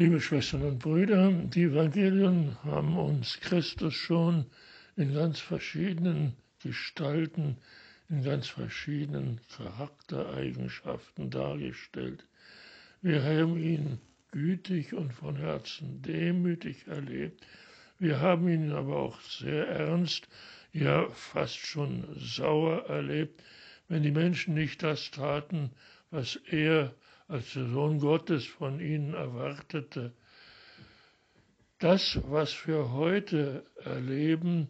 Liebe Schwestern und Brüder, die Evangelien haben uns Christus schon in ganz verschiedenen Gestalten, in ganz verschiedenen Charaktereigenschaften dargestellt. Wir haben ihn gütig und von Herzen demütig erlebt. Wir haben ihn aber auch sehr ernst, ja fast schon sauer erlebt, wenn die Menschen nicht das taten, was er als der Sohn Gottes von ihnen erwartete. Das, was wir heute erleben,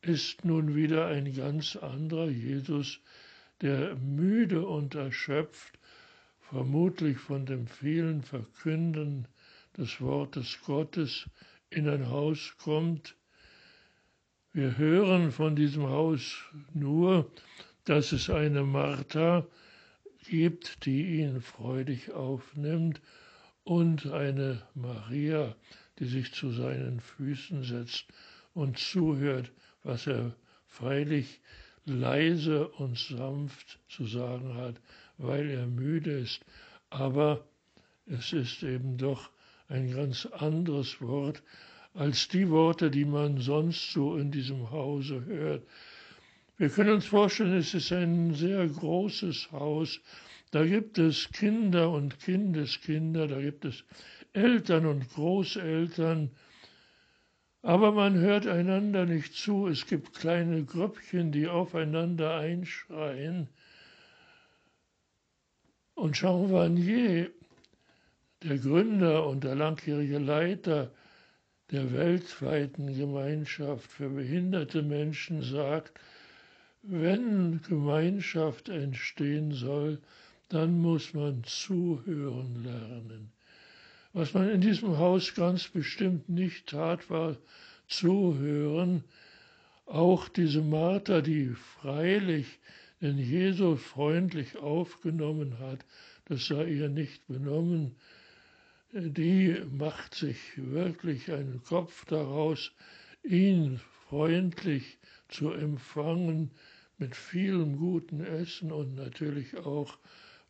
ist nun wieder ein ganz anderer Jesus, der müde und erschöpft, vermutlich von dem vielen Verkünden des Wortes Gottes, in ein Haus kommt. Wir hören von diesem Haus nur, dass es eine Martha gibt, die ihn freudig aufnimmt, und eine Maria, die sich zu seinen Füßen setzt und zuhört, was er freilich leise und sanft zu sagen hat, weil er müde ist. Aber es ist eben doch ein ganz anderes Wort als die Worte, die man sonst so in diesem Hause hört. Wir können uns vorstellen, es ist ein sehr großes Haus. Da gibt es Kinder und Kindeskinder, da gibt es Eltern und Großeltern, aber man hört einander nicht zu. Es gibt kleine Grüppchen, die aufeinander einschreien. Und Jean Vanier, der Gründer und der langjährige Leiter der weltweiten Gemeinschaft für behinderte Menschen, sagt, wenn Gemeinschaft entstehen soll, dann muss man zuhören lernen. Was man in diesem Haus ganz bestimmt nicht tat, war zuhören. Auch diese Martha, die freilich den Jesus freundlich aufgenommen hat, das sei ihr nicht benommen, die macht sich wirklich einen Kopf daraus, ihn freundlich zu empfangen, mit vielem guten Essen und natürlich auch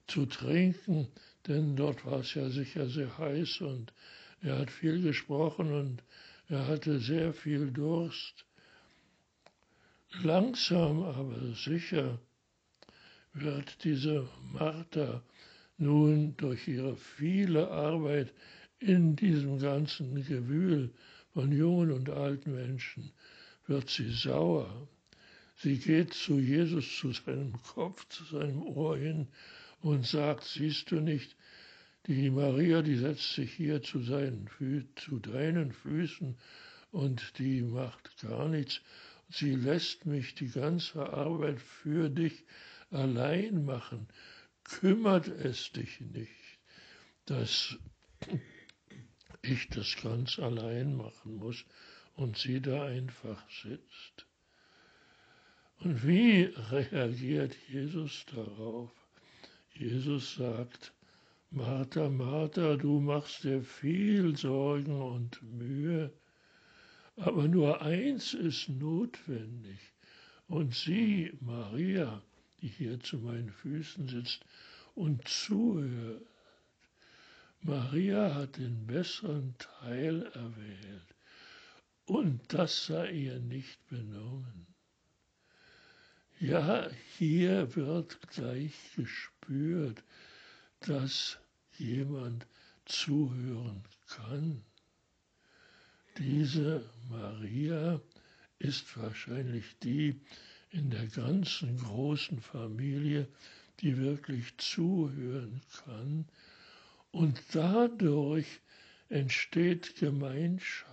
zu trinken, denn dort war es ja sicher sehr heiß und er hat viel gesprochen und er hatte sehr viel Durst. Langsam aber sicher wird diese Martha nun durch ihre viele Arbeit in diesem ganzen Gewühl von jungen und alten Menschen, wird sie sauer Sie geht zu Jesus, zu seinem Kopf, zu seinem Ohr hin und sagt, siehst du nicht, die Maria, die setzt sich hier zu, seinen zu deinen Füßen und die macht gar nichts. Sie lässt mich die ganze Arbeit für dich allein machen. Kümmert es dich nicht, dass ich das ganz allein machen muss und sie da einfach sitzt. Und wie reagiert Jesus darauf? Jesus sagt, Martha, Martha, du machst dir viel Sorgen und Mühe, aber nur eins ist notwendig. Und sie, Maria, die hier zu meinen Füßen sitzt und zuhört, Maria hat den besseren Teil erwählt, und das sei ihr nicht benommen. Ja, hier wird gleich gespürt, dass jemand zuhören kann. Diese Maria ist wahrscheinlich die in der ganzen großen Familie, die wirklich zuhören kann. Und dadurch entsteht Gemeinschaft.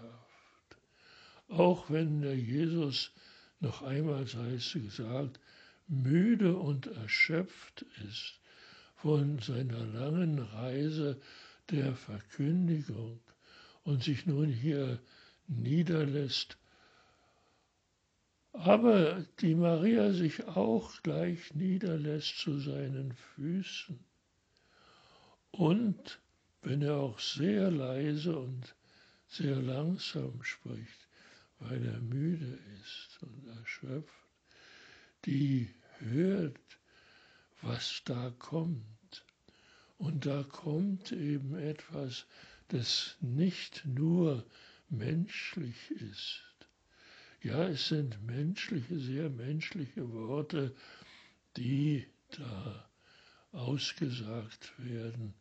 Auch wenn der Jesus noch einmal sei es gesagt, müde und erschöpft ist von seiner langen Reise der Verkündigung und sich nun hier niederlässt, aber die Maria sich auch gleich niederlässt zu seinen Füßen. Und wenn er auch sehr leise und sehr langsam spricht, weil er müde ist und erschöpft, die hört, was da kommt. Und da kommt eben etwas, das nicht nur menschlich ist. Ja, es sind menschliche, sehr menschliche Worte, die da ausgesagt werden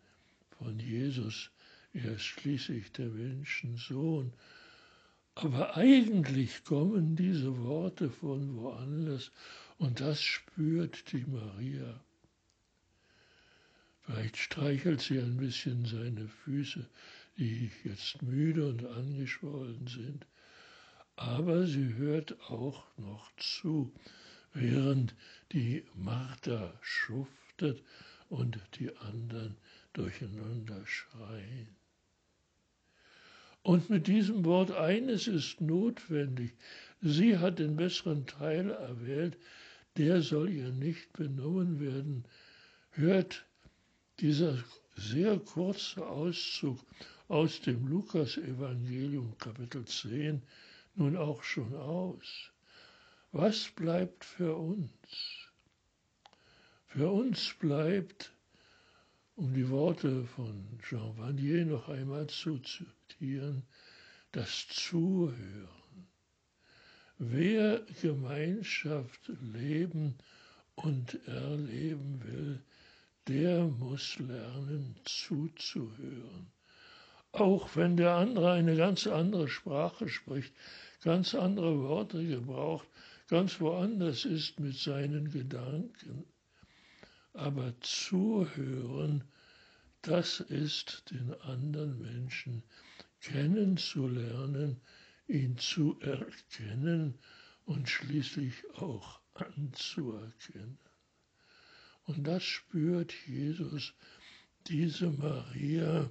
von Jesus. Er ist schließlich der Menschensohn. Aber eigentlich kommen diese Worte von woanders und das spürt die Maria. Vielleicht streichelt sie ein bisschen seine Füße, die jetzt müde und angeschwollen sind. Aber sie hört auch noch zu, während die Martha schuftet und die anderen durcheinander schreien. Und mit diesem Wort eines ist notwendig. Sie hat den besseren Teil erwählt, der soll ihr nicht benommen werden. Hört dieser sehr kurze Auszug aus dem Lukas-Evangelium, Kapitel 10, nun auch schon aus. Was bleibt für uns? Für uns bleibt, um die Worte von Jean Vanier noch einmal zu zitieren, das Zuhören. Wer Gemeinschaft leben und erleben will, der muss lernen zuzuhören. Auch wenn der andere eine ganz andere Sprache spricht, ganz andere Worte gebraucht, ganz woanders ist mit seinen Gedanken. Aber zuhören, das ist den anderen Menschen kennenzulernen, ihn zu erkennen und schließlich auch anzuerkennen. Und das spürt Jesus. Diese Maria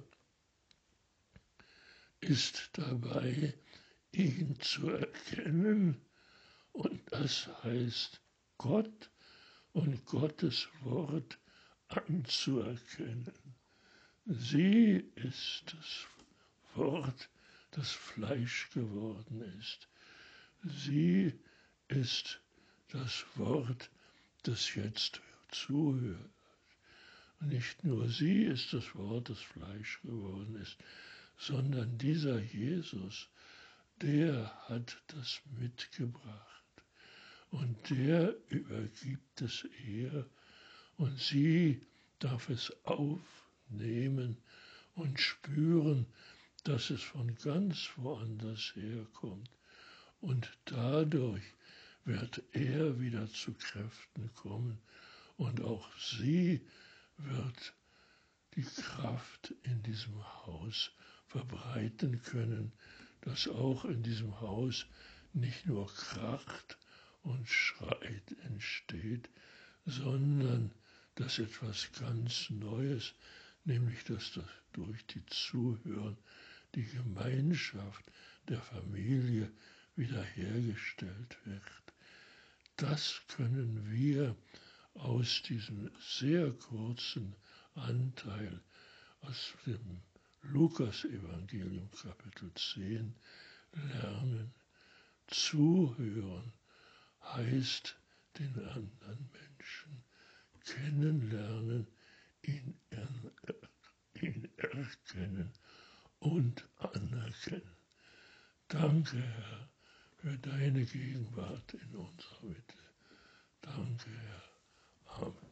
ist dabei, ihn zu erkennen. Und das heißt, Gott und Gottes Wort anzuerkennen. Sie ist das Wort, das Fleisch geworden ist. Sie ist das Wort, das jetzt zuhört. Und nicht nur sie ist das Wort, das Fleisch geworden ist, sondern dieser Jesus, der hat das mitgebracht. Und der übergibt es ihr und sie darf es aufnehmen und spüren, dass es von ganz woanders herkommt. Und dadurch wird er wieder zu Kräften kommen und auch sie wird die Kraft in diesem Haus verbreiten können, dass auch in diesem Haus nicht nur kracht und schreit entsteht, sondern dass etwas ganz Neues, nämlich dass das durch die Zuhören die Gemeinschaft der Familie wiederhergestellt wird. Das können wir aus diesem sehr kurzen Anteil aus dem Lukas-Evangelium Kapitel 10 lernen. Zuhören heißt den anderen Menschen kennenlernen, ihn, ihn erkennen und anerkennen. Danke, Herr, für deine Gegenwart in unserer Mitte. Danke, Herr. Amen.